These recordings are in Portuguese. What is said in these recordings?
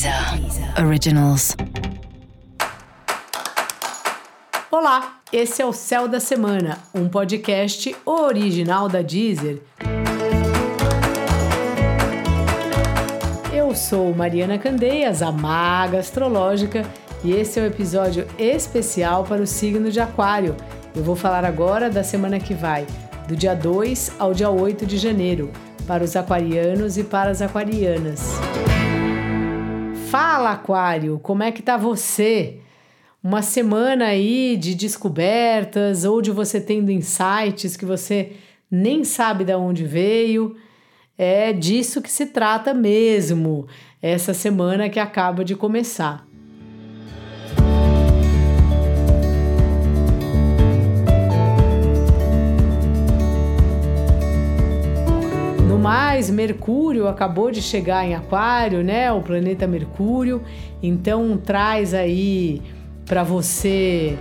Deezer Originals. Olá, esse é o Céu da Semana, um podcast original da Deezer. Eu sou Mariana Candeias, a maga astrológica, e esse é um episódio especial para o signo de Aquário. Eu vou falar agora da semana que vai, do dia 2 ao dia 8 de janeiro, para os aquarianos e para as aquarianas. Fala, Aquário, como é que tá você? Uma semana aí de descobertas ou de você tendo insights que você nem sabe de onde veio. É disso que se trata mesmo, essa semana que acaba de começar. Mais, Mercúrio acabou de chegar em Aquário, né? O planeta Mercúrio. Então traz aí para você,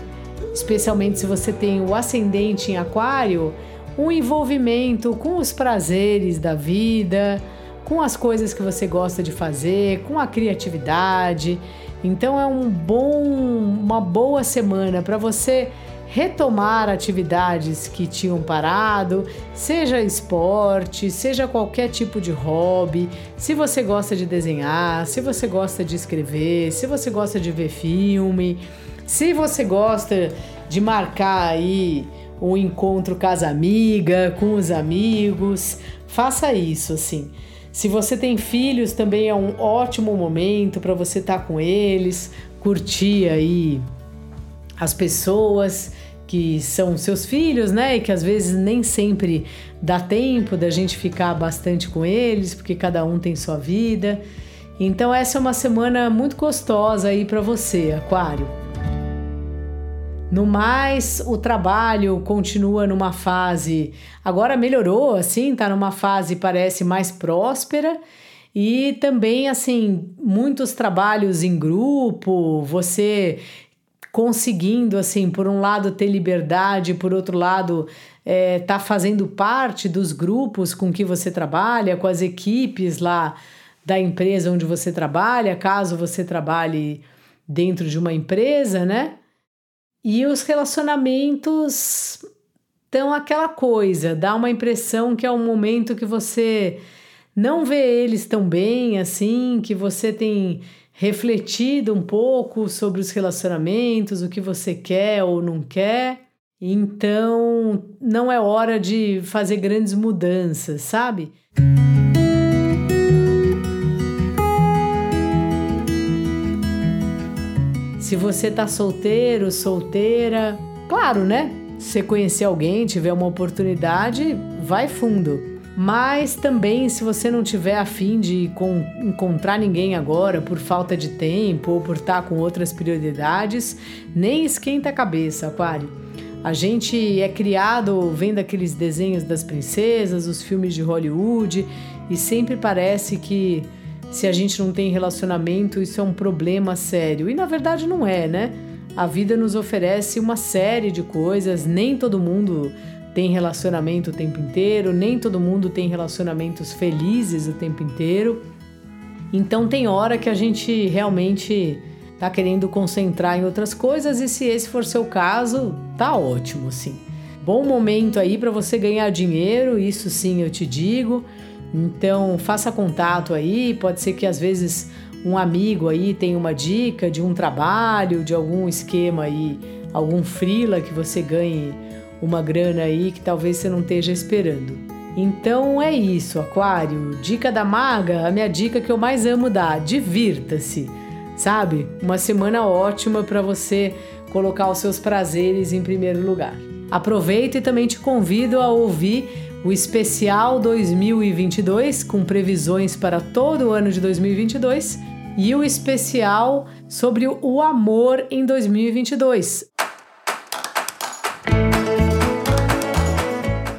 especialmente se você tem o ascendente em Aquário, um envolvimento com os prazeres da vida, com as coisas que você gosta de fazer, com a criatividade. Então é um bom, uma boa semana para você retomar atividades que tinham parado, seja esporte, seja qualquer tipo de hobby. Se você gosta de desenhar, se você gosta de escrever, se você gosta de ver filme, se você gosta de marcar aí um encontro casa amiga, com os amigos, faça isso assim. Se você tem filhos, também é um ótimo momento para você estar tá com eles, curtir aí as pessoas que são seus filhos, né? E que às vezes nem sempre dá tempo da gente ficar bastante com eles, porque cada um tem sua vida. Então essa é uma semana muito gostosa aí para você, Aquário. No mais, o trabalho continua numa fase, agora melhorou, assim, tá numa fase parece mais próspera e também assim, muitos trabalhos em grupo, você conseguindo, assim, por um lado ter liberdade, por outro lado é, tá fazendo parte dos grupos com que você trabalha, com as equipes lá da empresa onde você trabalha, caso você trabalhe dentro de uma empresa, né? E os relacionamentos estão aquela coisa, dá uma impressão que é um momento que você não vê eles tão bem assim, que você tem refletido um pouco sobre os relacionamentos, o que você quer ou não quer. Então, não é hora de fazer grandes mudanças, sabe? Se você tá solteiro, solteira, claro, né? Se conhecer alguém, tiver uma oportunidade, vai fundo. Mas também, se você não tiver afim de encontrar ninguém agora por falta de tempo ou por estar com outras prioridades, nem esquenta a cabeça, Aquário. A gente é criado vendo aqueles desenhos das princesas, os filmes de Hollywood, e sempre parece que se a gente não tem relacionamento, isso é um problema sério. E na verdade não é, né? A vida nos oferece uma série de coisas, nem todo mundo tem relacionamento o tempo inteiro, nem todo mundo tem relacionamentos felizes o tempo inteiro. Então tem hora que a gente realmente tá querendo concentrar em outras coisas e se esse for seu caso, tá ótimo, sim. Bom momento aí para você ganhar dinheiro, isso sim eu te digo. Então faça contato aí, pode ser que às vezes um amigo aí tenha uma dica de um trabalho, de algum esquema aí, algum frila que você ganhe uma grana aí que talvez você não esteja esperando. Então é isso, Aquário. Dica da maga, a minha dica que eu mais amo dar: divirta-se. Sabe? Uma semana ótima para você colocar os seus prazeres em primeiro lugar. Aproveito e também te convido a ouvir o especial 2022 com previsões para todo o ano de 2022 e o especial sobre o amor em 2022.